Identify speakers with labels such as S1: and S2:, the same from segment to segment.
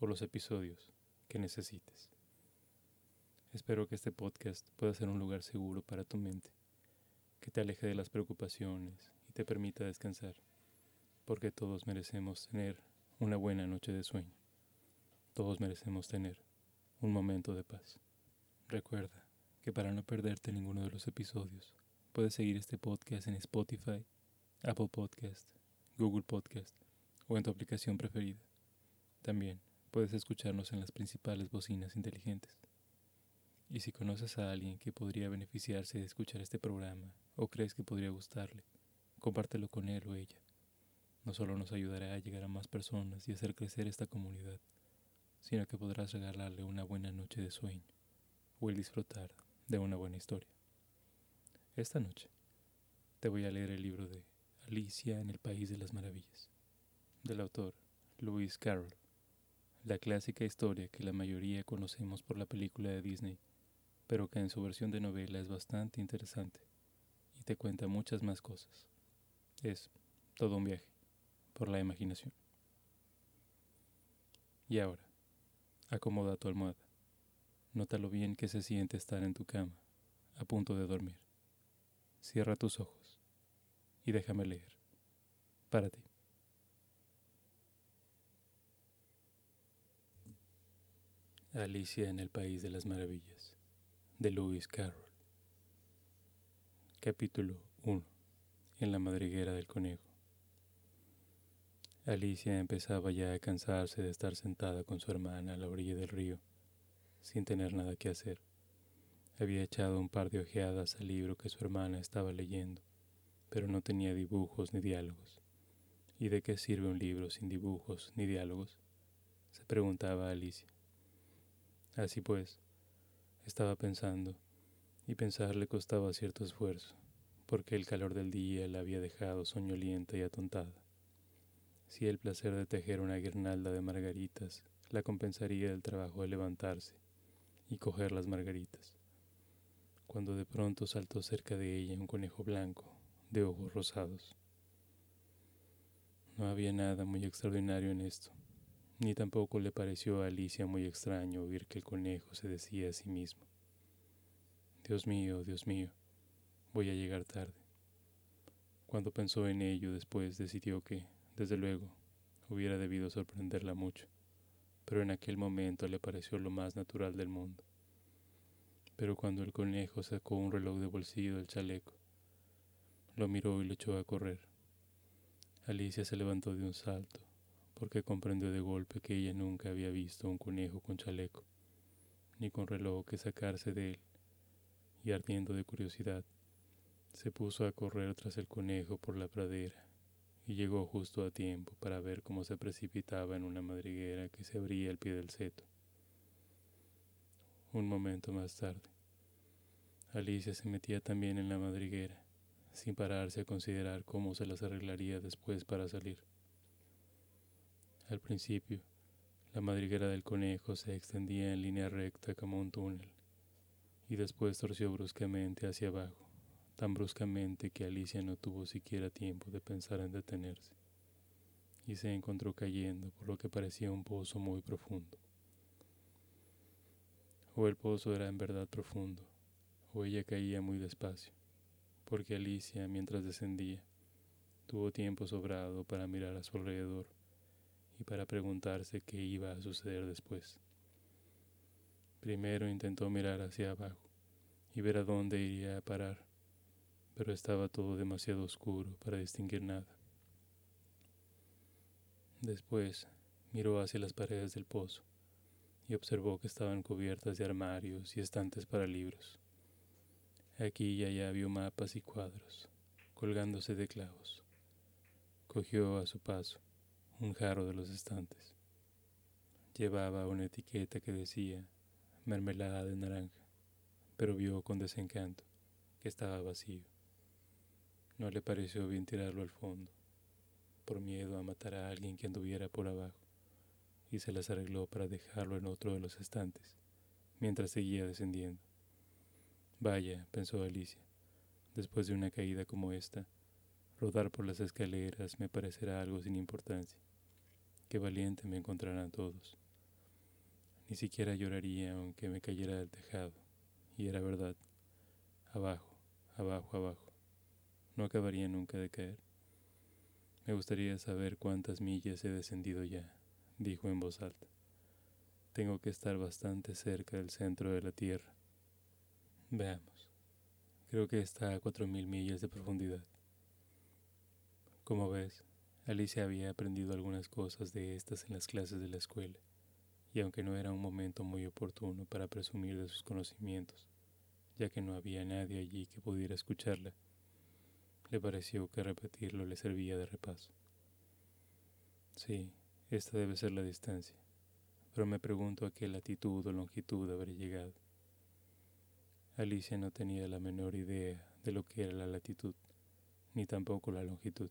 S1: o los episodios que necesites. Espero que este podcast pueda ser un lugar seguro para tu mente, que te aleje de las preocupaciones y te permita descansar, porque todos merecemos tener una buena noche de sueño. Todos merecemos tener un momento de paz. Recuerda que para no perderte ninguno de los episodios, puedes seguir este podcast en Spotify, Apple Podcast, Google Podcast o en tu aplicación preferida. También puedes escucharnos en las principales bocinas inteligentes. Y si conoces a alguien que podría beneficiarse de escuchar este programa o crees que podría gustarle, compártelo con él o ella. No solo nos ayudará a llegar a más personas y hacer crecer esta comunidad, sino que podrás regalarle una buena noche de sueño o el disfrutar de una buena historia. Esta noche te voy a leer el libro de Alicia en el País de las Maravillas, del autor Lewis Carroll, la clásica historia que la mayoría conocemos por la película de Disney, pero que en su versión de novela es bastante interesante y te cuenta muchas más cosas. Es todo un viaje por la imaginación. Y ahora, acomoda tu almohada. Nota lo bien que se siente estar en tu cama, a punto de dormir. Cierra tus ojos y déjame leer. Para ti. Alicia en el País de las Maravillas, de Lewis Carroll. Capítulo 1. En la madriguera del conejo. Alicia empezaba ya a cansarse de estar sentada con su hermana a la orilla del río, sin tener nada que hacer. Había echado un par de ojeadas al libro que su hermana estaba leyendo, pero no tenía dibujos ni diálogos. ¿Y de qué sirve un libro sin dibujos ni diálogos? se preguntaba Alicia. Así pues, estaba pensando, y pensar le costaba cierto esfuerzo, porque el calor del día la había dejado soñolienta y atontada. Si el placer de tejer una guirnalda de margaritas la compensaría del trabajo de levantarse y coger las margaritas, cuando de pronto saltó cerca de ella un conejo blanco, de ojos rosados. No había nada muy extraordinario en esto ni tampoco le pareció a Alicia muy extraño oír que el conejo se decía a sí mismo, Dios mío, Dios mío, voy a llegar tarde. Cuando pensó en ello después decidió que, desde luego, hubiera debido sorprenderla mucho, pero en aquel momento le pareció lo más natural del mundo. Pero cuando el conejo sacó un reloj de bolsillo del chaleco, lo miró y lo echó a correr. Alicia se levantó de un salto porque comprendió de golpe que ella nunca había visto un conejo con chaleco, ni con reloj que sacarse de él, y ardiendo de curiosidad, se puso a correr tras el conejo por la pradera, y llegó justo a tiempo para ver cómo se precipitaba en una madriguera que se abría al pie del seto. Un momento más tarde, Alicia se metía también en la madriguera, sin pararse a considerar cómo se las arreglaría después para salir. Al principio, la madriguera del conejo se extendía en línea recta como un túnel, y después torció bruscamente hacia abajo, tan bruscamente que Alicia no tuvo siquiera tiempo de pensar en detenerse, y se encontró cayendo por lo que parecía un pozo muy profundo. O el pozo era en verdad profundo, o ella caía muy despacio, porque Alicia, mientras descendía, tuvo tiempo sobrado para mirar a su alrededor y para preguntarse qué iba a suceder después. Primero intentó mirar hacia abajo y ver a dónde iría a parar, pero estaba todo demasiado oscuro para distinguir nada. Después miró hacia las paredes del pozo y observó que estaban cubiertas de armarios y estantes para libros. Aquí y allá vio mapas y cuadros, colgándose de clavos. Cogió a su paso un jarro de los estantes. Llevaba una etiqueta que decía mermelada de naranja, pero vio con desencanto que estaba vacío. No le pareció bien tirarlo al fondo, por miedo a matar a alguien que anduviera por abajo, y se las arregló para dejarlo en otro de los estantes, mientras seguía descendiendo. Vaya, pensó Alicia, después de una caída como esta, rodar por las escaleras me parecerá algo sin importancia. Qué valiente me encontrarán todos. Ni siquiera lloraría aunque me cayera del tejado. Y era verdad. Abajo, abajo, abajo. No acabaría nunca de caer. Me gustaría saber cuántas millas he descendido ya, dijo en voz alta. Tengo que estar bastante cerca del centro de la Tierra. Veamos. Creo que está a cuatro mil millas de profundidad. Como ves, Alicia había aprendido algunas cosas de estas en las clases de la escuela y aunque no era un momento muy oportuno para presumir de sus conocimientos, ya que no había nadie allí que pudiera escucharla, le pareció que repetirlo le servía de repaso. Sí, esta debe ser la distancia, pero me pregunto a qué latitud o longitud habré llegado. Alicia no tenía la menor idea de lo que era la latitud, ni tampoco la longitud,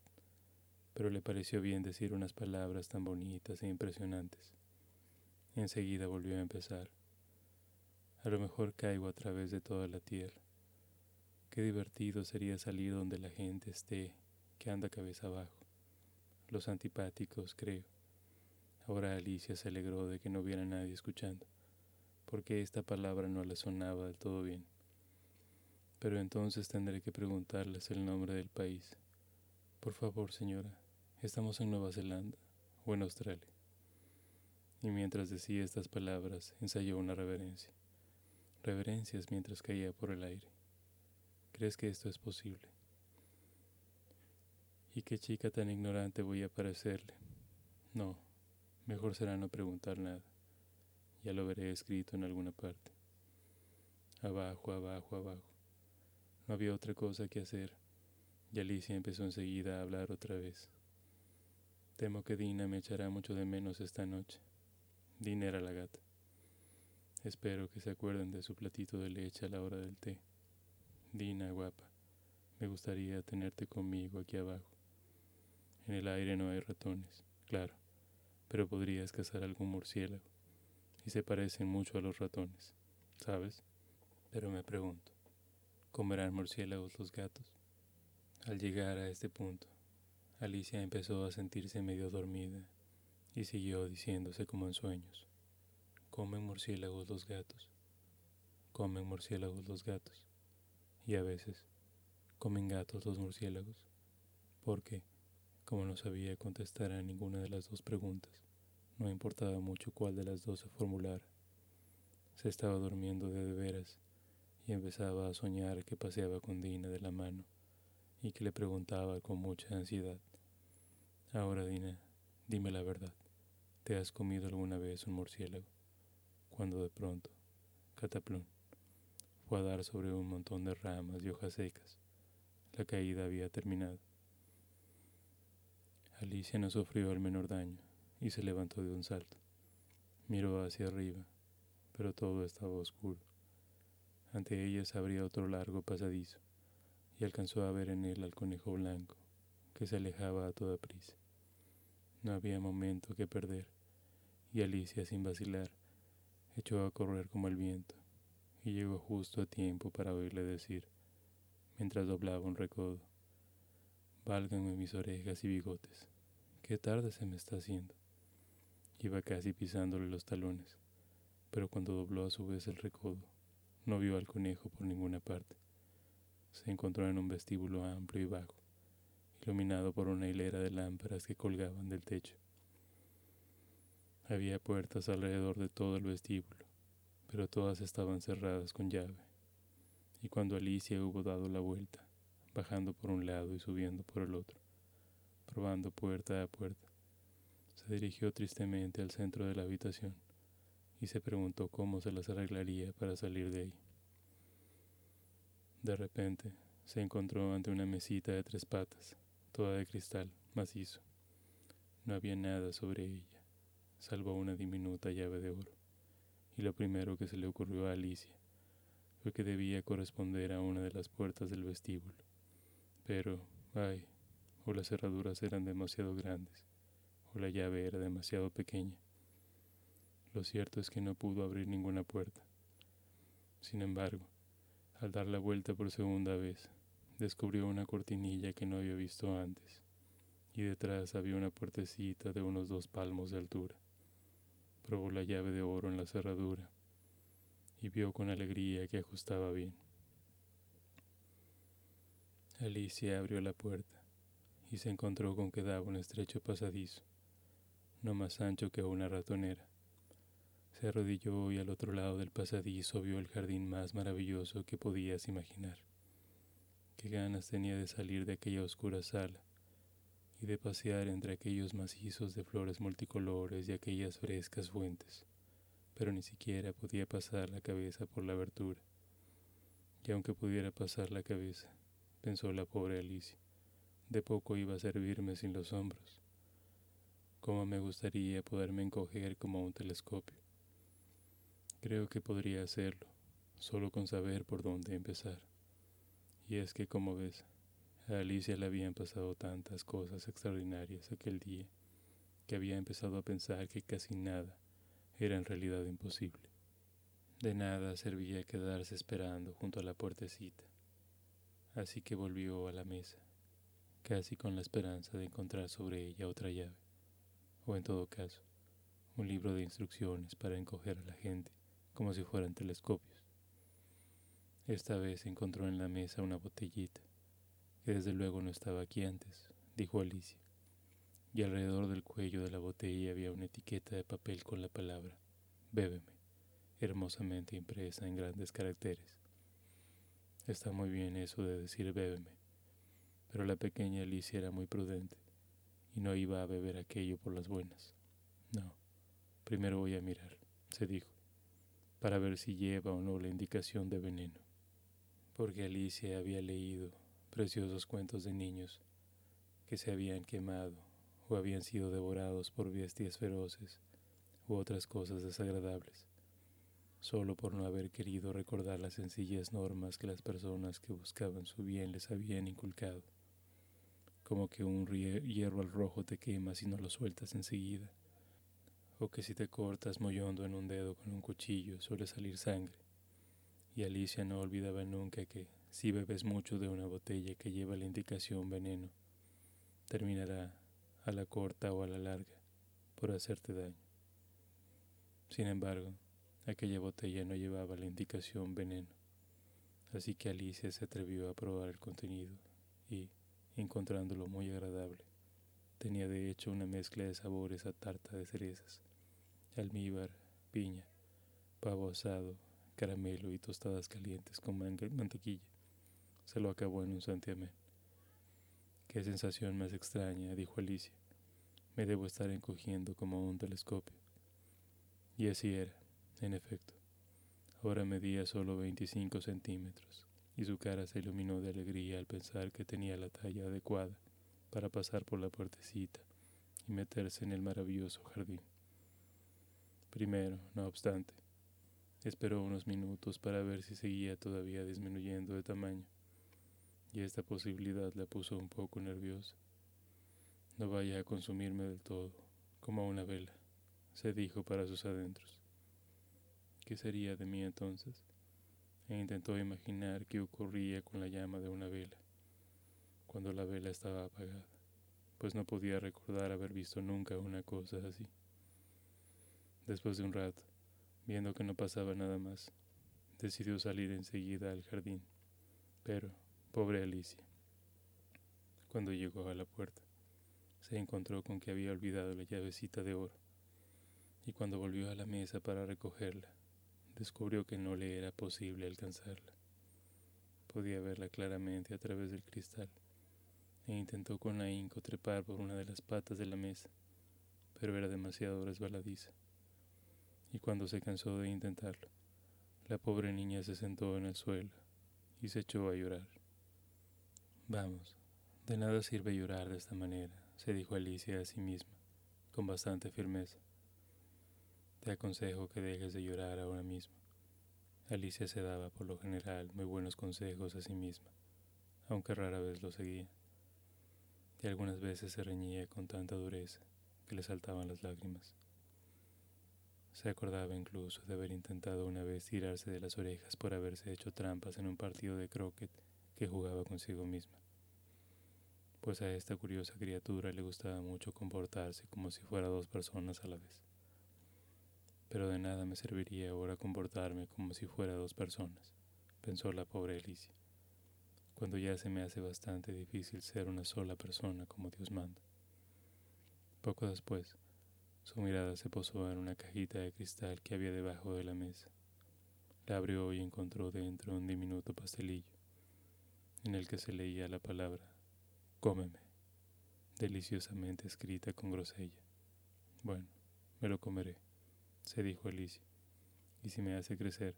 S1: pero le pareció bien decir unas palabras tan bonitas e impresionantes. Enseguida volvió a empezar. A lo mejor caigo a través de toda la tierra. Qué divertido sería salir donde la gente esté, que anda cabeza abajo. Los antipáticos, creo. Ahora Alicia se alegró de que no hubiera nadie escuchando, porque esta palabra no le sonaba del todo bien. Pero entonces tendré que preguntarles el nombre del país. Por favor, señora, ¿estamos en Nueva Zelanda o en Australia? y mientras decía estas palabras ensayó una reverencia. Reverencias mientras caía por el aire. ¿Crees que esto es posible? ¿Y qué chica tan ignorante voy a parecerle? No, mejor será no preguntar nada. Ya lo veré escrito en alguna parte. Abajo, abajo, abajo. No había otra cosa que hacer, y Alicia empezó enseguida a hablar otra vez. Temo que Dina me echará mucho de menos esta noche. Dina era la gata. Espero que se acuerden de su platito de leche a la hora del té. Dina, guapa, me gustaría tenerte conmigo aquí abajo. En el aire no hay ratones, claro, pero podrías cazar algún murciélago. Y se parecen mucho a los ratones, ¿sabes? Pero me pregunto, ¿comerán murciélagos los gatos? Al llegar a este punto, Alicia empezó a sentirse medio dormida y siguió diciéndose como en sueños. Comen murciélagos los gatos. Comen murciélagos los gatos. Y a veces comen gatos los murciélagos. Porque, como no sabía contestar a ninguna de las dos preguntas, no importaba mucho cuál de las dos se formulara. Se estaba durmiendo de, de veras y empezaba a soñar que paseaba con Dina de la mano y que le preguntaba con mucha ansiedad. Ahora, Dina, Dime la verdad, ¿te has comido alguna vez un murciélago? Cuando de pronto, Cataplón fue a dar sobre un montón de ramas y hojas secas. La caída había terminado. Alicia no sufrió el menor daño y se levantó de un salto. Miró hacia arriba, pero todo estaba oscuro. Ante ella se abría otro largo pasadizo y alcanzó a ver en él al conejo blanco, que se alejaba a toda prisa. No había momento que perder, y Alicia, sin vacilar, echó a correr como el viento, y llegó justo a tiempo para oírle decir, mientras doblaba un recodo, Válganme mis orejas y bigotes, qué tarde se me está haciendo. Iba casi pisándole los talones, pero cuando dobló a su vez el recodo, no vio al conejo por ninguna parte. Se encontró en un vestíbulo amplio y bajo, iluminado por una hilera de lámparas que colgaban del techo. Había puertas alrededor de todo el vestíbulo, pero todas estaban cerradas con llave. Y cuando Alicia hubo dado la vuelta, bajando por un lado y subiendo por el otro, probando puerta a puerta, se dirigió tristemente al centro de la habitación y se preguntó cómo se las arreglaría para salir de ahí. De repente se encontró ante una mesita de tres patas, toda de cristal macizo. No había nada sobre ella, salvo una diminuta llave de oro, y lo primero que se le ocurrió a Alicia fue que debía corresponder a una de las puertas del vestíbulo. Pero, ay, o las cerraduras eran demasiado grandes, o la llave era demasiado pequeña. Lo cierto es que no pudo abrir ninguna puerta. Sin embargo, al dar la vuelta por segunda vez, descubrió una cortinilla que no había visto antes, y detrás había una puertecita de unos dos palmos de altura. Probó la llave de oro en la cerradura y vio con alegría que ajustaba bien. Alicia abrió la puerta y se encontró con que daba un estrecho pasadizo, no más ancho que una ratonera. Se arrodilló y al otro lado del pasadizo vio el jardín más maravilloso que podías imaginar. Qué ganas tenía de salir de aquella oscura sala y de pasear entre aquellos macizos de flores multicolores y aquellas frescas fuentes, pero ni siquiera podía pasar la cabeza por la abertura. Y aunque pudiera pasar la cabeza, pensó la pobre Alicia, de poco iba a servirme sin los hombros. Cómo me gustaría poderme encoger como un telescopio. Creo que podría hacerlo, solo con saber por dónde empezar. Y es que, como ves, a Alicia le habían pasado tantas cosas extraordinarias aquel día que había empezado a pensar que casi nada era en realidad imposible. De nada servía quedarse esperando junto a la puertecita, así que volvió a la mesa, casi con la esperanza de encontrar sobre ella otra llave, o en todo caso, un libro de instrucciones para encoger a la gente como si fueran telescopios. Esta vez encontró en la mesa una botellita, que desde luego no estaba aquí antes, dijo Alicia, y alrededor del cuello de la botella había una etiqueta de papel con la palabra Bébeme, hermosamente impresa en grandes caracteres. Está muy bien eso de decir bébeme, pero la pequeña Alicia era muy prudente y no iba a beber aquello por las buenas. No, primero voy a mirar, se dijo para ver si lleva o no la indicación de veneno, porque Alicia había leído preciosos cuentos de niños que se habían quemado o habían sido devorados por bestias feroces u otras cosas desagradables, solo por no haber querido recordar las sencillas normas que las personas que buscaban su bien les habían inculcado, como que un hierro al rojo te quema si no lo sueltas enseguida o que si te cortas mollondo en un dedo con un cuchillo suele salir sangre. Y Alicia no olvidaba nunca que si bebes mucho de una botella que lleva la indicación veneno, terminará a la corta o a la larga por hacerte daño. Sin embargo, aquella botella no llevaba la indicación veneno, así que Alicia se atrevió a probar el contenido y, encontrándolo muy agradable, tenía de hecho una mezcla de sabores a tarta de cerezas almíbar, piña, pavo asado, caramelo y tostadas calientes con mantequilla. Se lo acabó en un santiamén. Qué sensación más extraña, dijo Alicia. Me debo estar encogiendo como un telescopio. Y así era, en efecto. Ahora medía solo 25 centímetros, y su cara se iluminó de alegría al pensar que tenía la talla adecuada para pasar por la puertecita y meterse en el maravilloso jardín. Primero, no obstante, esperó unos minutos para ver si seguía todavía disminuyendo de tamaño, y esta posibilidad la puso un poco nerviosa. No vaya a consumirme del todo, como una vela, se dijo para sus adentros. ¿Qué sería de mí entonces? E intentó imaginar qué ocurría con la llama de una vela, cuando la vela estaba apagada, pues no podía recordar haber visto nunca una cosa así. Después de un rato, viendo que no pasaba nada más, decidió salir enseguida al jardín. Pero, pobre Alicia, cuando llegó a la puerta, se encontró con que había olvidado la llavecita de oro, y cuando volvió a la mesa para recogerla, descubrió que no le era posible alcanzarla. Podía verla claramente a través del cristal, e intentó con ahínco trepar por una de las patas de la mesa, pero era demasiado resbaladiza y cuando se cansó de intentarlo, la pobre niña se sentó en el suelo y se echó a llorar. Vamos, de nada sirve llorar de esta manera, se dijo Alicia a sí misma, con bastante firmeza. Te aconsejo que dejes de llorar ahora mismo. Alicia se daba, por lo general, muy buenos consejos a sí misma, aunque rara vez lo seguía. Y algunas veces se reñía con tanta dureza que le saltaban las lágrimas. Se acordaba incluso de haber intentado una vez tirarse de las orejas por haberse hecho trampas en un partido de croquet que jugaba consigo misma, pues a esta curiosa criatura le gustaba mucho comportarse como si fuera dos personas a la vez. Pero de nada me serviría ahora comportarme como si fuera dos personas, pensó la pobre Alicia, cuando ya se me hace bastante difícil ser una sola persona como Dios manda. Poco después, su mirada se posó en una cajita de cristal que había debajo de la mesa. La abrió y encontró dentro un diminuto pastelillo, en el que se leía la palabra cómeme, deliciosamente escrita con grosella. Bueno, me lo comeré, se dijo Alicia, y si me hace crecer,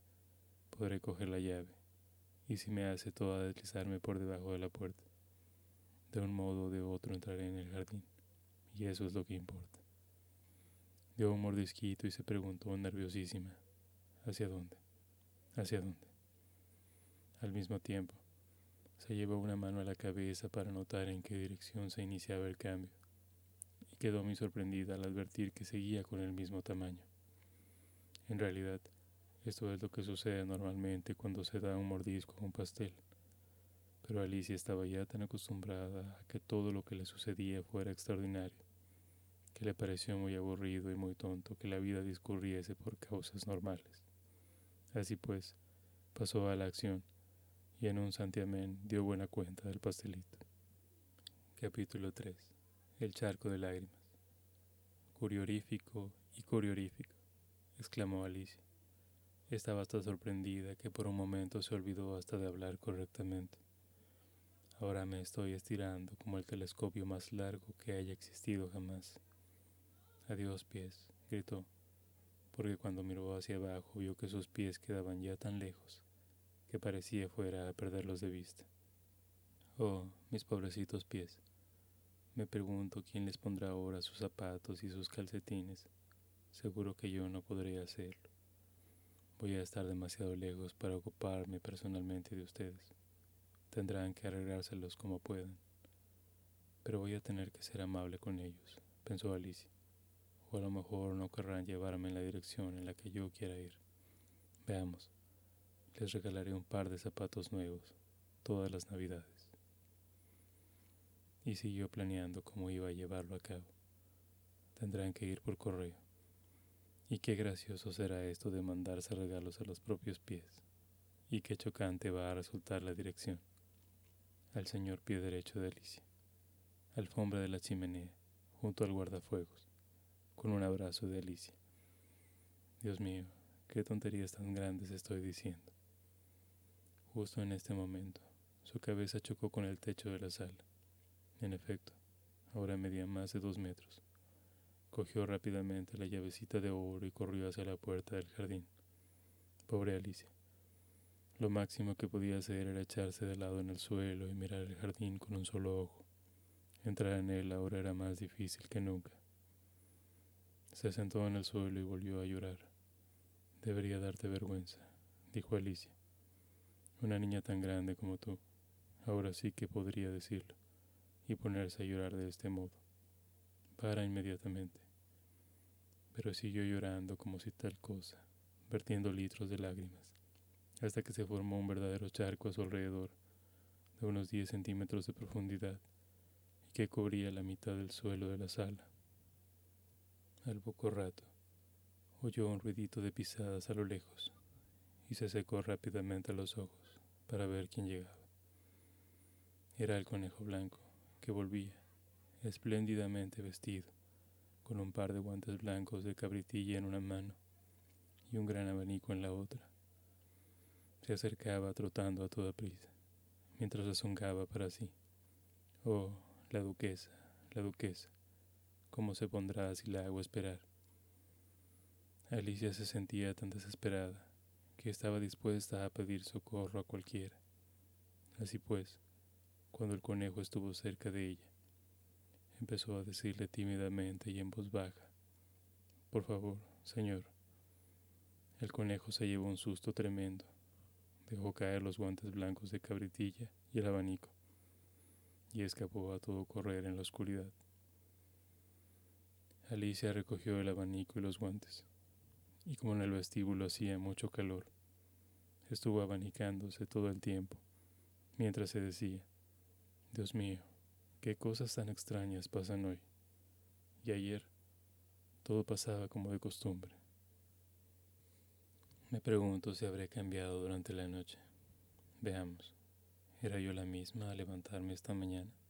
S1: podré coger la llave, y si me hace toda deslizarme por debajo de la puerta. De un modo o de otro entraré en el jardín, y eso es lo que importa. Dio un mordisquito y se preguntó nerviosísima, ¿hacia dónde? ¿Hacia dónde? Al mismo tiempo, se llevó una mano a la cabeza para notar en qué dirección se iniciaba el cambio, y quedó muy sorprendida al advertir que seguía con el mismo tamaño. En realidad, esto es lo que sucede normalmente cuando se da un mordisco a un pastel, pero Alicia estaba ya tan acostumbrada a que todo lo que le sucedía fuera extraordinario que le pareció muy aburrido y muy tonto que la vida discurriese por causas normales. Así pues, pasó a la acción y en un santiamén dio buena cuenta del pastelito. Capítulo 3. El charco de lágrimas. Curiorífico y curiorífico, exclamó Alicia. Estaba hasta sorprendida que por un momento se olvidó hasta de hablar correctamente. Ahora me estoy estirando como el telescopio más largo que haya existido jamás. Adiós pies, gritó, porque cuando miró hacia abajo vio que sus pies quedaban ya tan lejos que parecía fuera a perderlos de vista. Oh, mis pobrecitos pies. Me pregunto quién les pondrá ahora sus zapatos y sus calcetines. Seguro que yo no podré hacerlo. Voy a estar demasiado lejos para ocuparme personalmente de ustedes. Tendrán que arreglárselos como puedan. Pero voy a tener que ser amable con ellos, pensó Alicia o a lo mejor no querrán llevarme en la dirección en la que yo quiera ir. Veamos, les regalaré un par de zapatos nuevos todas las navidades. Y siguió planeando cómo iba a llevarlo a cabo. Tendrán que ir por correo. Y qué gracioso será esto de mandarse regalos a los propios pies. Y qué chocante va a resultar la dirección. Al señor pie derecho de Alicia. Alfombra de la chimenea, junto al guardafuegos con un abrazo de Alicia. Dios mío, qué tonterías tan grandes estoy diciendo. Justo en este momento, su cabeza chocó con el techo de la sala. En efecto, ahora medía más de dos metros. Cogió rápidamente la llavecita de oro y corrió hacia la puerta del jardín. Pobre Alicia. Lo máximo que podía hacer era echarse de lado en el suelo y mirar el jardín con un solo ojo. Entrar en él ahora era más difícil que nunca. Se sentó en el suelo y volvió a llorar. Debería darte vergüenza, dijo Alicia. Una niña tan grande como tú, ahora sí que podría decirlo, y ponerse a llorar de este modo. Para inmediatamente. Pero siguió llorando como si tal cosa, vertiendo litros de lágrimas, hasta que se formó un verdadero charco a su alrededor, de unos 10 centímetros de profundidad, y que cubría la mitad del suelo de la sala. Al poco rato, oyó un ruidito de pisadas a lo lejos y se secó rápidamente los ojos para ver quién llegaba. Era el conejo blanco que volvía, espléndidamente vestido, con un par de guantes blancos de cabritilla en una mano y un gran abanico en la otra. Se acercaba trotando a toda prisa, mientras rezongaba para sí. Oh, la duquesa, la duquesa cómo se pondrá si la hago esperar. Alicia se sentía tan desesperada que estaba dispuesta a pedir socorro a cualquiera. Así pues, cuando el conejo estuvo cerca de ella, empezó a decirle tímidamente y en voz baja, Por favor, señor, El conejo se llevó un susto tremendo. Dejó caer los guantes blancos de cabritilla y el abanico, y escapó a todo correr en la oscuridad. Alicia recogió el abanico y los guantes, y como en el vestíbulo hacía mucho calor, estuvo abanicándose todo el tiempo, mientras se decía, Dios mío, qué cosas tan extrañas pasan hoy. Y ayer todo pasaba como de costumbre. Me pregunto si habré cambiado durante la noche. Veamos, ¿era yo la misma al levantarme esta mañana?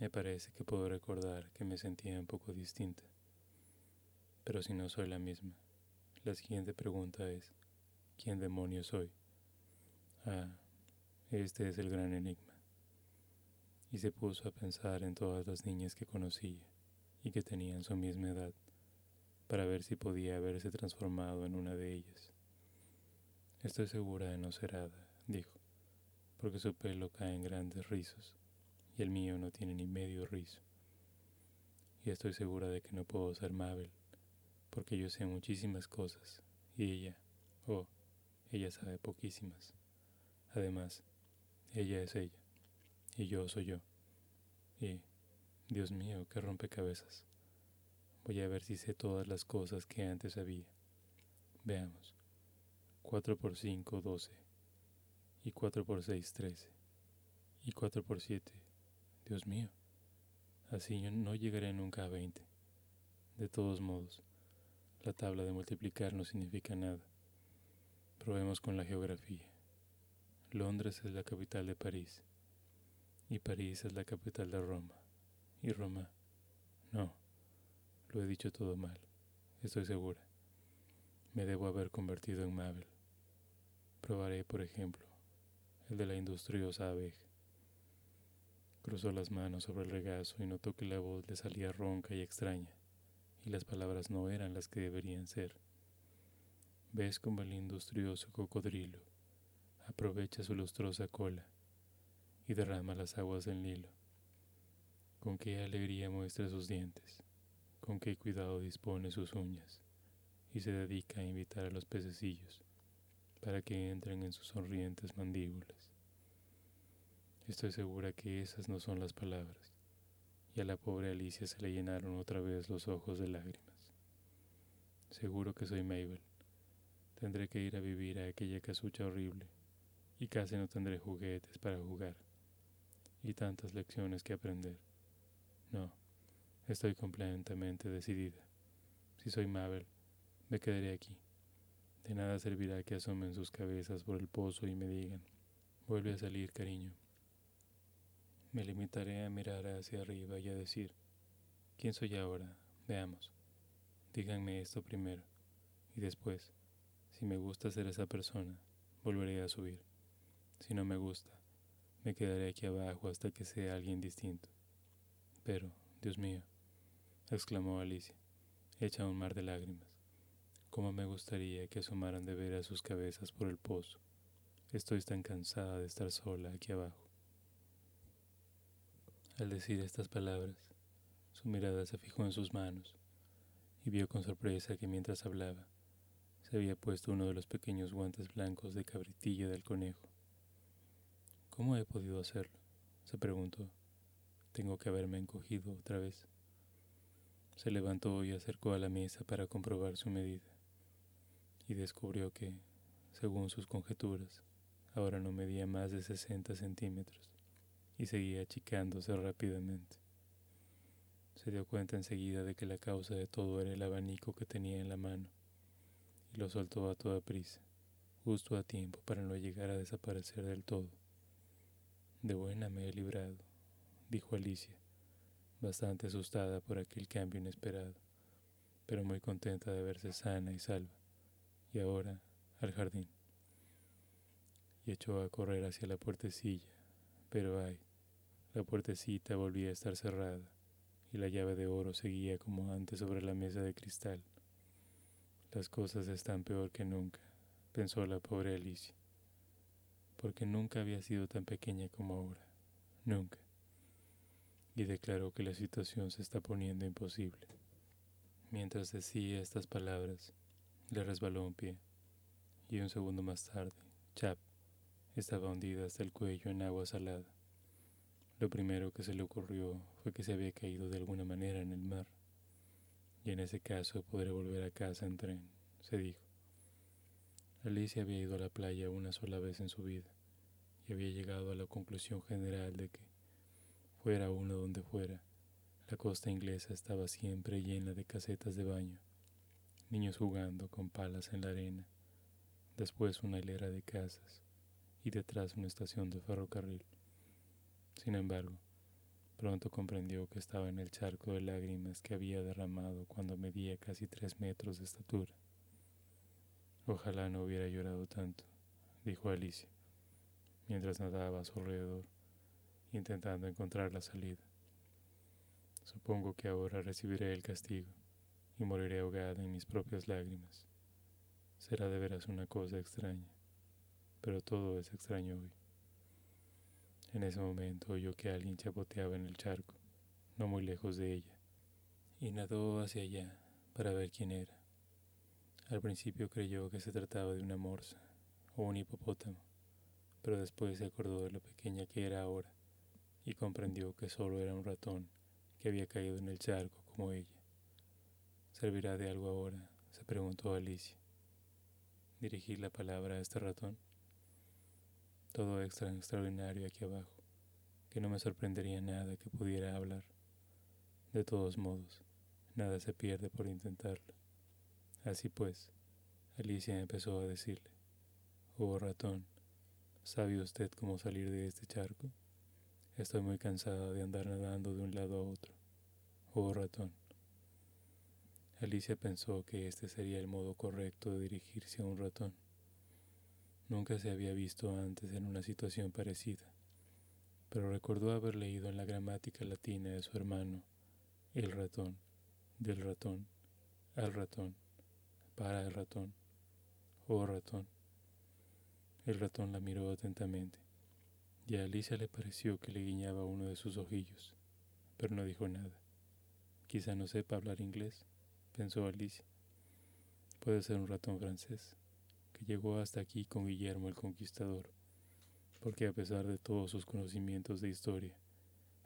S1: Me parece que puedo recordar que me sentía un poco distinta. Pero si no soy la misma, la siguiente pregunta es, ¿quién demonios soy? Ah, este es el gran enigma. Y se puso a pensar en todas las niñas que conocía y que tenían su misma edad, para ver si podía haberse transformado en una de ellas. Estoy segura de no ser hada, dijo, porque su pelo cae en grandes rizos y el mío no tiene ni medio rizo. Y estoy segura de que no puedo ser Mabel, porque yo sé muchísimas cosas y ella, oh, ella sabe poquísimas. Además, ella es ella y yo soy yo. Y, Dios mío, qué rompecabezas. Voy a ver si sé todas las cosas que antes sabía. Veamos. 4 por 5, 12. Y 4 por 6, 13. Y 4 por 7, Dios mío, así yo no llegaré nunca a 20. De todos modos, la tabla de multiplicar no significa nada. Probemos con la geografía. Londres es la capital de París, y París es la capital de Roma, y Roma... No, lo he dicho todo mal, estoy segura. Me debo haber convertido en Mabel. Probaré, por ejemplo, el de la industriosa abeja. Cruzó las manos sobre el regazo y notó que la voz le salía ronca y extraña, y las palabras no eran las que deberían ser. Ves como el industrioso cocodrilo aprovecha su lustrosa cola y derrama las aguas del Nilo. Con qué alegría muestra sus dientes, con qué cuidado dispone sus uñas, y se dedica a invitar a los pececillos para que entren en sus sonrientes mandíbulas. Estoy segura que esas no son las palabras. Y a la pobre Alicia se le llenaron otra vez los ojos de lágrimas. Seguro que soy Mabel. Tendré que ir a vivir a aquella casucha horrible. Y casi no tendré juguetes para jugar. Y tantas lecciones que aprender. No, estoy completamente decidida. Si soy Mabel, me quedaré aquí. De nada servirá que asomen sus cabezas por el pozo y me digan, vuelve a salir, cariño. Me limitaré a mirar hacia arriba y a decir, ¿quién soy ahora? Veamos. Díganme esto primero, y después, si me gusta ser esa persona, volveré a subir. Si no me gusta, me quedaré aquí abajo hasta que sea alguien distinto. Pero, Dios mío, exclamó Alicia, hecha un mar de lágrimas, cómo me gustaría que asomaran de ver a sus cabezas por el pozo. Estoy tan cansada de estar sola aquí abajo. Al decir estas palabras, su mirada se fijó en sus manos y vio con sorpresa que mientras hablaba, se había puesto uno de los pequeños guantes blancos de cabritilla del conejo. ¿Cómo he podido hacerlo? se preguntó. Tengo que haberme encogido otra vez. Se levantó y acercó a la mesa para comprobar su medida, y descubrió que, según sus conjeturas, ahora no medía más de 60 centímetros y seguía achicándose rápidamente. Se dio cuenta enseguida de que la causa de todo era el abanico que tenía en la mano y lo soltó a toda prisa, justo a tiempo para no llegar a desaparecer del todo. De buena me he librado, dijo Alicia, bastante asustada por aquel cambio inesperado, pero muy contenta de verse sana y salva. Y ahora al jardín. Y echó a correr hacia la puertecilla, pero ay, la puertecita volvía a estar cerrada y la llave de oro seguía como antes sobre la mesa de cristal. Las cosas están peor que nunca, pensó la pobre Alicia, porque nunca había sido tan pequeña como ahora, nunca. Y declaró que la situación se está poniendo imposible. Mientras decía estas palabras, Le resbaló un pie, y un segundo más tarde, Chap estaba hundida hasta el cuello en agua salada. Lo primero que se le ocurrió fue que se había caído de alguna manera en el mar, y en ese caso podré volver a casa en tren, se dijo. Alicia había ido a la playa una sola vez en su vida y había llegado a la conclusión general de que, fuera uno donde fuera, la costa inglesa estaba siempre llena de casetas de baño, niños jugando con palas en la arena, después una hilera de casas y detrás una estación de ferrocarril. Sin embargo, pronto comprendió que estaba en el charco de lágrimas que había derramado cuando medía casi tres metros de estatura. Ojalá no hubiera llorado tanto, dijo Alicia, mientras nadaba a su alrededor, intentando encontrar la salida. Supongo que ahora recibiré el castigo y moriré ahogada en mis propias lágrimas. Será de veras una cosa extraña, pero todo es extraño hoy. En ese momento oyó que alguien chapoteaba en el charco, no muy lejos de ella, y nadó hacia allá para ver quién era. Al principio creyó que se trataba de una morsa o un hipopótamo, pero después se acordó de lo pequeña que era ahora y comprendió que solo era un ratón que había caído en el charco como ella. ¿Servirá de algo ahora? se preguntó Alicia. ¿Dirigir la palabra a este ratón? Todo extra extraordinario aquí abajo, que no me sorprendería nada que pudiera hablar. De todos modos, nada se pierde por intentarlo. Así pues, Alicia empezó a decirle, Oh ratón, ¿sabe usted cómo salir de este charco? Estoy muy cansada de andar nadando de un lado a otro. Oh ratón. Alicia pensó que este sería el modo correcto de dirigirse a un ratón. Nunca se había visto antes en una situación parecida, pero recordó haber leído en la gramática latina de su hermano, el ratón, del ratón, al ratón, para el ratón, oh ratón. El ratón la miró atentamente, y a Alicia le pareció que le guiñaba uno de sus ojillos, pero no dijo nada. Quizá no sepa hablar inglés, pensó Alicia. Puede ser un ratón francés llegó hasta aquí con Guillermo el Conquistador, porque a pesar de todos sus conocimientos de historia,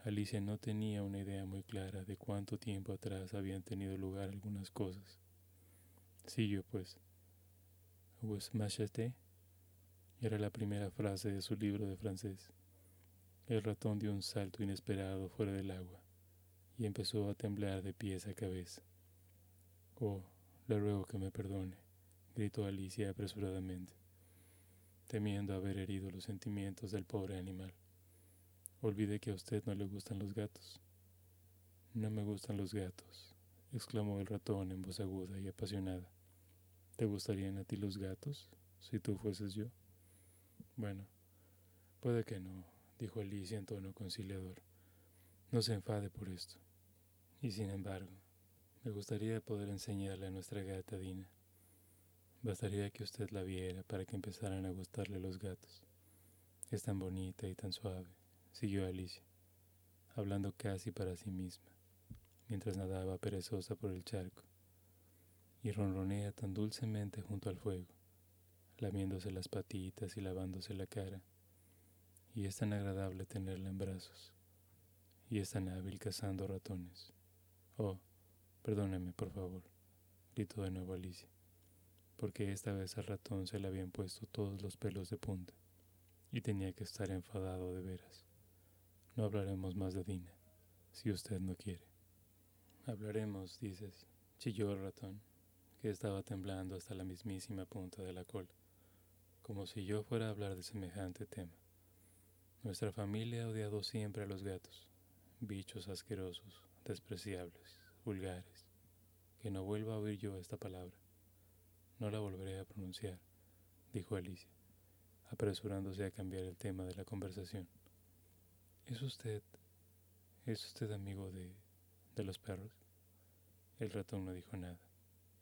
S1: Alicia no tenía una idea muy clara de cuánto tiempo atrás habían tenido lugar algunas cosas. Siguió pues. Pues machete era la primera frase de su libro de francés. El ratón dio un salto inesperado fuera del agua y empezó a temblar de pies a cabeza. Oh, le ruego que me perdone gritó Alicia apresuradamente, temiendo haber herido los sentimientos del pobre animal. Olvide que a usted no le gustan los gatos. No me gustan los gatos, exclamó el ratón en voz aguda y apasionada. ¿Te gustarían a ti los gatos, si tú fueses yo? Bueno, puede que no, dijo Alicia en tono conciliador. No se enfade por esto. Y sin embargo, me gustaría poder enseñarle a nuestra gata Dina Bastaría que usted la viera para que empezaran a gustarle los gatos. Es tan bonita y tan suave, siguió Alicia, hablando casi para sí misma, mientras nadaba perezosa por el charco, y ronronea tan dulcemente junto al fuego, lamiéndose las patitas y lavándose la cara, y es tan agradable tenerla en brazos, y es tan hábil cazando ratones. Oh, perdóneme, por favor, gritó de nuevo Alicia porque esta vez al ratón se le habían puesto todos los pelos de punta y tenía que estar enfadado de veras. No hablaremos más de Dina, si usted no quiere. Hablaremos, dices, chilló el ratón, que estaba temblando hasta la mismísima punta de la cola, como si yo fuera a hablar de semejante tema. Nuestra familia ha odiado siempre a los gatos, bichos asquerosos, despreciables, vulgares. Que no vuelva a oír yo esta palabra. No la volveré a pronunciar, dijo Alicia, apresurándose a cambiar el tema de la conversación. ¿Es usted... ¿Es usted amigo de... de los perros? El ratón no dijo nada,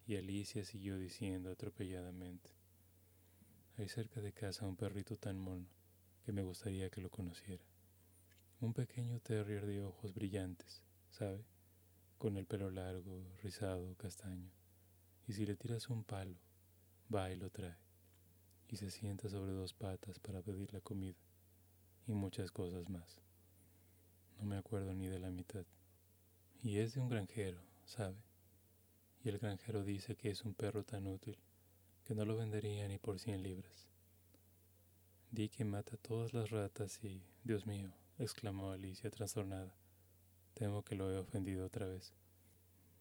S1: y Alicia siguió diciendo atropelladamente. Hay cerca de casa un perrito tan mono que me gustaría que lo conociera. Un pequeño terrier de ojos brillantes, ¿sabe? Con el pelo largo, rizado, castaño. Y si le tiras un palo va y lo trae, y se sienta sobre dos patas para pedir la comida, y muchas cosas más. No me acuerdo ni de la mitad. Y es de un granjero, ¿sabe? Y el granjero dice que es un perro tan útil que no lo vendería ni por cien libras. Di que mata todas las ratas y, Dios mío, exclamó Alicia trastornada, temo que lo he ofendido otra vez,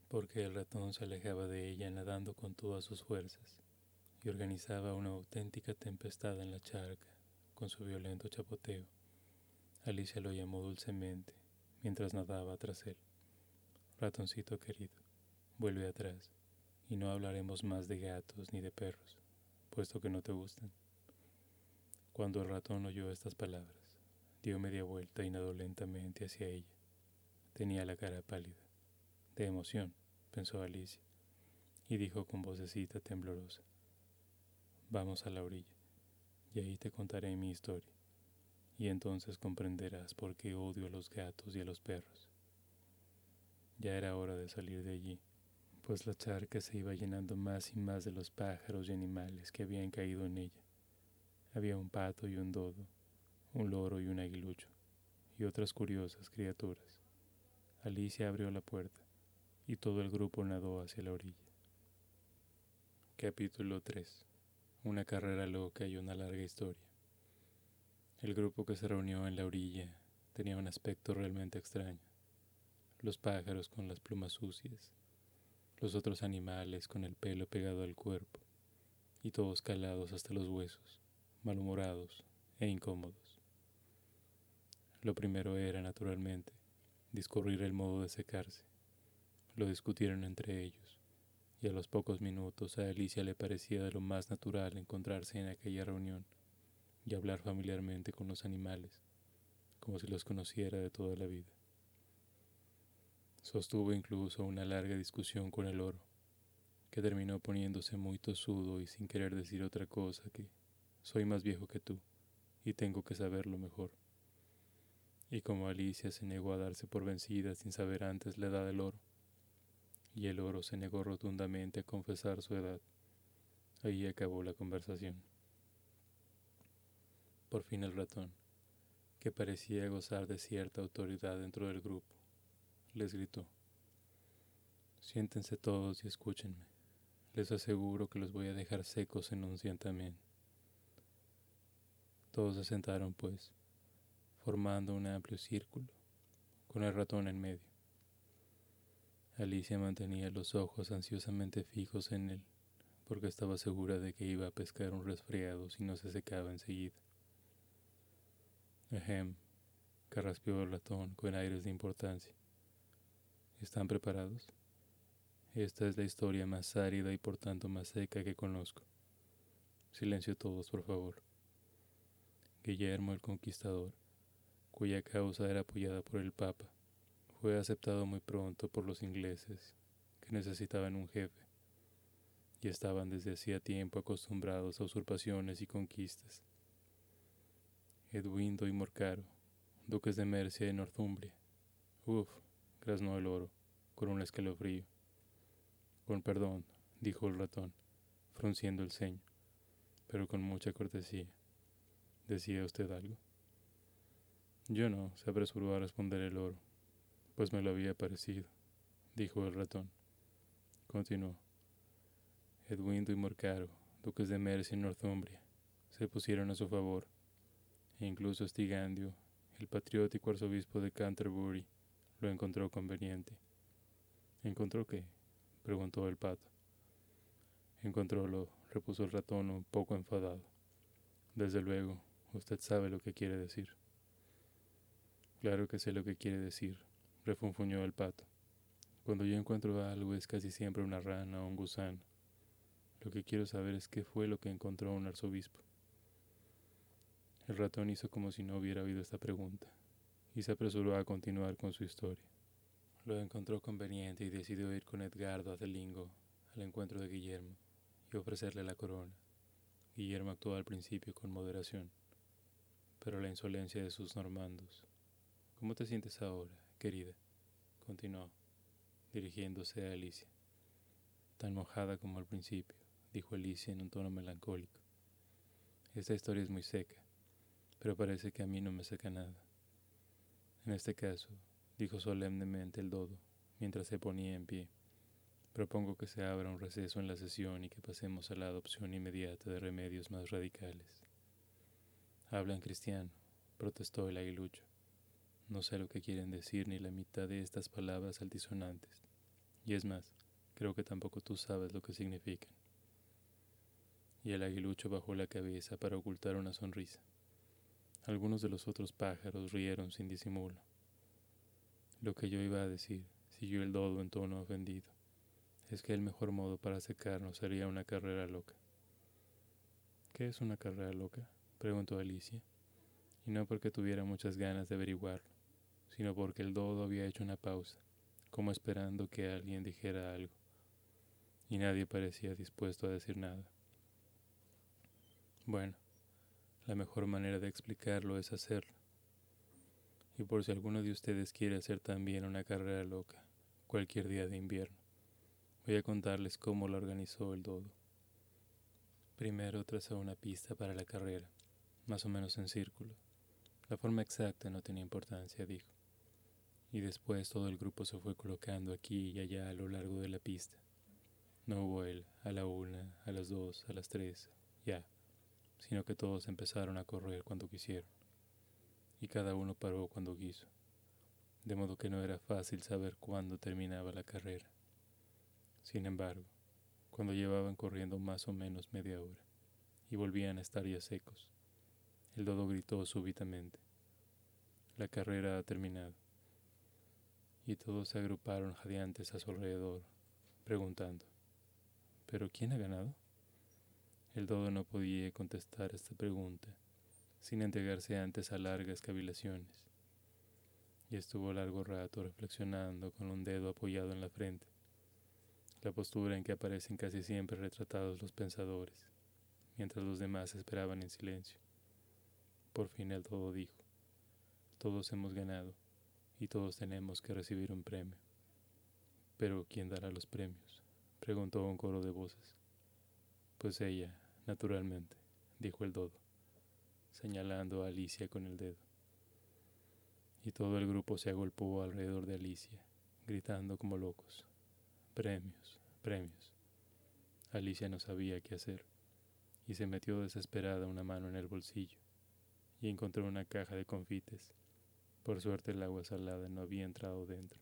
S1: porque el ratón se alejaba de ella nadando con todas sus fuerzas y organizaba una auténtica tempestad en la charca con su violento chapoteo. Alicia lo llamó dulcemente mientras nadaba tras él. Ratoncito querido, vuelve atrás y no hablaremos más de gatos ni de perros, puesto que no te gustan. Cuando el ratón oyó estas palabras, dio media vuelta y nadó lentamente hacia ella. Tenía la cara pálida, de emoción, pensó Alicia, y dijo con vocecita temblorosa, Vamos a la orilla, y ahí te contaré mi historia, y entonces comprenderás por qué odio a los gatos y a los perros. Ya era hora de salir de allí pues la charca se iba llenando más y más de los pájaros y animales que habían caído en ella. Había un pato y un dodo, un loro y un aguilucho, y otras curiosas criaturas. Alicia abrió la puerta, y todo el grupo nadó hacia la orilla. Capítulo 3. Una carrera loca y una larga historia. El grupo que se reunió en la orilla tenía un aspecto realmente extraño. Los pájaros con las plumas sucias, los otros animales con el pelo pegado al cuerpo, y todos calados hasta los huesos, malhumorados e incómodos. Lo primero era, naturalmente, discurrir el modo de secarse. Lo discutieron entre ellos, y a los pocos minutos a Alicia le parecía de lo más natural encontrarse en aquella reunión y hablar familiarmente con los animales, como si los conociera de toda la vida. Sostuvo incluso una larga discusión con el oro, que terminó poniéndose muy tosudo y sin querer decir otra cosa que soy más viejo que tú y tengo que saberlo mejor. Y como Alicia se negó a darse por vencida sin saber antes la edad del oro, y el oro se negó rotundamente a confesar su edad, ahí acabó la conversación. Por fin el ratón, que parecía gozar de cierta autoridad dentro del grupo, les gritó. Siéntense todos y escúchenme. Les aseguro que los voy a dejar secos en un también. Todos se sentaron, pues, formando un amplio círculo, con el ratón en medio. Alicia mantenía los ojos ansiosamente fijos en él, porque estaba segura de que iba a pescar un resfriado si no se secaba enseguida. Ejem, carraspeó el ratón con aires de importancia. ¿Están preparados? Esta es la historia más árida y por tanto más seca que conozco. Silencio todos, por favor. Guillermo el Conquistador, cuya causa era apoyada por el Papa, fue aceptado muy pronto por los ingleses, que necesitaban un jefe, y estaban desde hacía tiempo acostumbrados a usurpaciones y conquistas. Edwindo y Morcaro, duques de Mercia y Northumbria. Uf, graznó el oro, con un escalofrío. Con perdón, dijo el ratón, frunciendo el ceño, pero con mucha cortesía. ¿Decía usted algo? Yo no, se apresuró a responder el oro, pues me lo había parecido, dijo el ratón. Continuó. Edwindo y Morcaro, duques de Mercia y Northumbria, se pusieron a su favor, e incluso Stigandio, el patriótico arzobispo de Canterbury, lo encontró conveniente. ¿Encontró qué? preguntó el pato. Encontrólo, repuso el ratón un poco enfadado. Desde luego, usted sabe lo que quiere decir. Claro que sé lo que quiere decir, refunfuñó el pato. Cuando yo encuentro algo es casi siempre una rana o un gusano. Lo que quiero saber es qué fue lo que encontró un arzobispo. El ratón hizo como si no hubiera oído esta pregunta y se apresuró a continuar con su historia. Lo encontró conveniente y decidió ir con Edgardo a Delingo al encuentro de Guillermo y ofrecerle la corona. Guillermo actuó al principio con moderación, pero la insolencia de sus normandos. ¿Cómo te sientes ahora, querida? continuó, dirigiéndose a Alicia. Tan mojada como al principio, dijo Alicia en un tono melancólico. Esta historia es muy seca, pero parece que a mí no me seca nada. En este caso, dijo solemnemente el dodo, mientras se ponía en pie, propongo que se abra un receso en la sesión y que pasemos a la adopción inmediata de remedios más radicales. Hablan cristiano, protestó el aguilucho. No sé lo que quieren decir ni la mitad de estas palabras altisonantes. Y es más, creo que tampoco tú sabes lo que significan. Y el aguilucho bajó la cabeza para ocultar una sonrisa. Algunos de los otros pájaros rieron sin disimulo. Lo que yo iba a decir, siguió el dodo en tono ofendido, es que el mejor modo para secarnos sería una carrera loca. ¿Qué es una carrera loca? preguntó Alicia, y no porque tuviera muchas ganas de averiguarlo, sino porque el dodo había hecho una pausa, como esperando que alguien dijera algo, y nadie parecía dispuesto a decir nada. Bueno, la mejor manera de explicarlo es hacerlo. Y por si alguno de ustedes quiere hacer también una carrera loca, cualquier día de invierno, voy a contarles cómo lo organizó el dodo. Primero trazó una pista para la carrera, más o menos en círculo. La forma exacta no tenía importancia, dijo. Y después todo el grupo se fue colocando aquí y allá a lo largo de la pista. No hubo él a la una, a las dos, a las tres, ya, sino que todos empezaron a correr cuando quisieron. Y cada uno paró cuando quiso, de modo que no era fácil saber cuándo terminaba la carrera. Sin embargo, cuando llevaban corriendo más o menos media hora y volvían a estar ya secos, el dodo gritó súbitamente. La carrera ha terminado. Y todos se agruparon jadeantes a su alrededor, preguntando, ¿pero quién ha ganado? El dodo no podía contestar esta pregunta sin entregarse antes a largas cavilaciones, y estuvo largo rato reflexionando con un dedo apoyado en la frente, la postura en que aparecen casi siempre retratados los pensadores, mientras los demás esperaban en silencio. Por fin el todo dijo, todos hemos ganado y todos tenemos que recibir un premio. Pero ¿quién dará los premios? preguntó un coro de voces. Pues ella, naturalmente, dijo el dodo, señalando a Alicia con el dedo. Y todo el grupo se agolpó alrededor de Alicia, gritando como locos. Premios, premios. Alicia no sabía qué hacer y se metió desesperada una mano en el bolsillo y encontró una caja de confites. Por suerte el agua salada no había entrado dentro,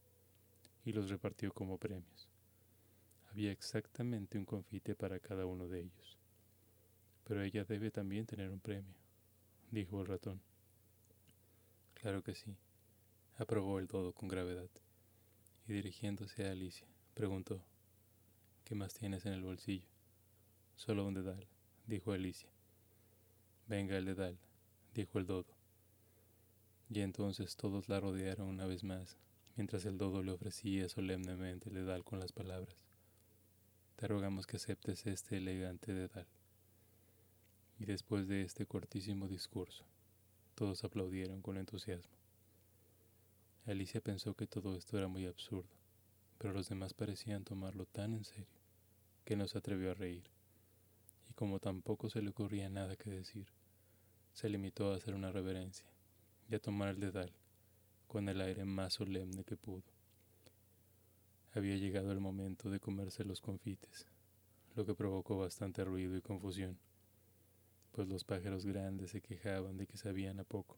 S1: y los repartió como premios. Había exactamente un confite para cada uno de ellos. Pero ella debe también tener un premio, dijo el ratón. Claro que sí, aprobó el todo con gravedad, y dirigiéndose a Alicia, preguntó, ¿qué más tienes en el bolsillo? Solo un dedal, dijo Alicia. Venga el dedal, dijo el dodo. Y entonces todos la rodearon una vez más, mientras el dodo le ofrecía solemnemente el dedal con las palabras. Te rogamos que aceptes este elegante dedal. Y después de este cortísimo discurso, todos aplaudieron con entusiasmo. Alicia pensó que todo esto era muy absurdo, pero los demás parecían tomarlo tan en serio que no se atrevió a reír. Y como tampoco se le ocurría nada que decir, se limitó a hacer una reverencia y a tomar el dedal con el aire más solemne que pudo. Había llegado el momento de comerse los confites, lo que provocó bastante ruido y confusión, pues los pájaros grandes se quejaban de que sabían a poco,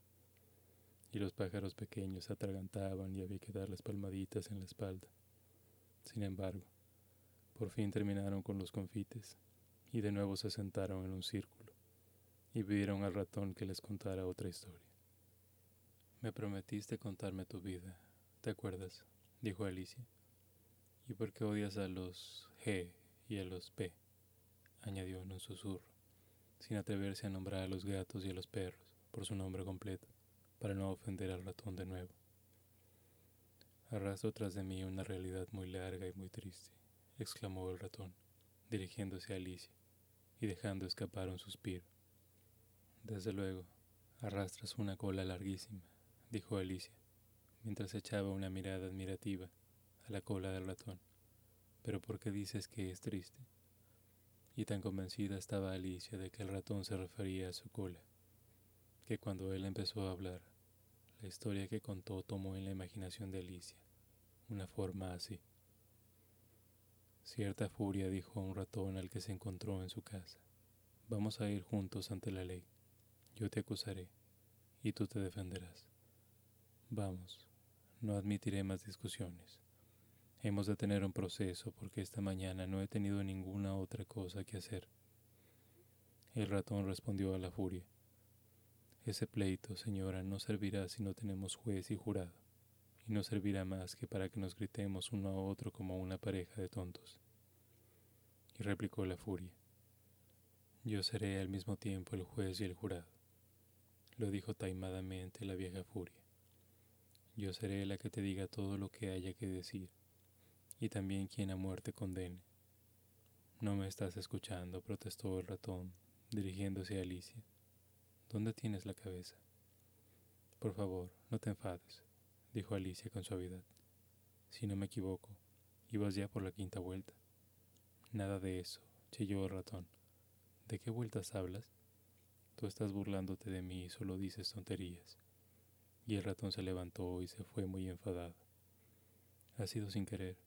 S1: y los pájaros pequeños atragantaban y había que darles palmaditas en la espalda. Sin embargo, por fin terminaron con los confites y de nuevo se sentaron en un círculo y pidieron al ratón que les contara otra historia. Me prometiste contarme tu vida, ¿te acuerdas? dijo Alicia. ¿Y por qué odias a los G y a los P? añadió en un susurro, sin atreverse a nombrar a los gatos y a los perros por su nombre completo, para no ofender al ratón de nuevo. Arrastro tras de mí una realidad muy larga y muy triste, exclamó el ratón, dirigiéndose a Alicia y dejando escapar un suspiro. Desde luego, arrastras una cola larguísima, dijo Alicia, mientras echaba una mirada admirativa a la cola del ratón. Pero ¿por qué dices que es triste? Y tan convencida estaba Alicia de que el ratón se refería a su cola, que cuando él empezó a hablar, la historia que contó tomó en la imaginación de Alicia una forma así. Cierta furia dijo a un ratón al que se encontró en su casa, vamos a ir juntos ante la ley, yo te acusaré y tú te defenderás. Vamos, no admitiré más discusiones. Hemos de tener un proceso porque esta mañana no he tenido ninguna otra cosa que hacer. El ratón respondió a la furia. Ese pleito, señora, no servirá si no tenemos juez y jurado, y no servirá más que para que nos gritemos uno a otro como una pareja de tontos. Y replicó la furia. Yo seré al mismo tiempo el juez y el jurado, lo dijo taimadamente la vieja furia. Yo seré la que te diga todo lo que haya que decir y también quien a muerte condene. No me estás escuchando, protestó el ratón, dirigiéndose a Alicia. ¿Dónde tienes la cabeza? Por favor, no te enfades, dijo Alicia con suavidad. Si no me equivoco, ibas ya por la quinta vuelta. Nada de eso, chilló el ratón. ¿De qué vueltas hablas? Tú estás burlándote de mí y solo dices tonterías. Y el ratón se levantó y se fue muy enfadado. Ha sido sin querer,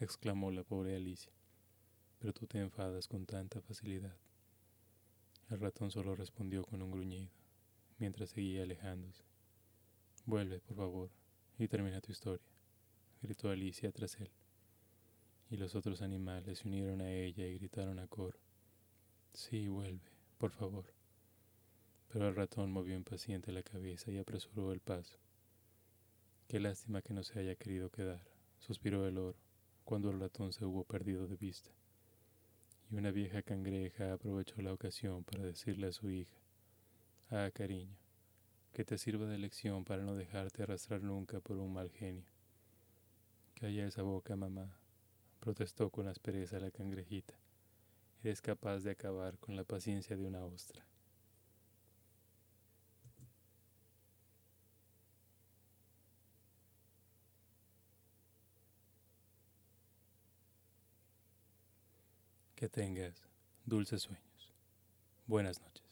S1: exclamó la pobre Alicia, pero tú te enfadas con tanta facilidad. El ratón solo respondió con un gruñido, mientras seguía alejándose. Vuelve, por favor, y termina tu historia, gritó Alicia tras él. Y los otros animales se unieron a ella y gritaron a coro. Sí, vuelve, por favor. Pero el ratón movió impaciente la cabeza y apresuró el paso. Qué lástima que no se haya querido quedar, suspiró el oro cuando el ratón se hubo perdido de vista. Y una vieja cangreja aprovechó la ocasión para decirle a su hija, Ah, cariño, que te sirva de lección para no dejarte arrastrar nunca por un mal genio. Calla esa boca, mamá, protestó con aspereza la cangrejita. Eres capaz de acabar con la paciencia de una ostra. Que tengas dulces sueños. Buenas noches.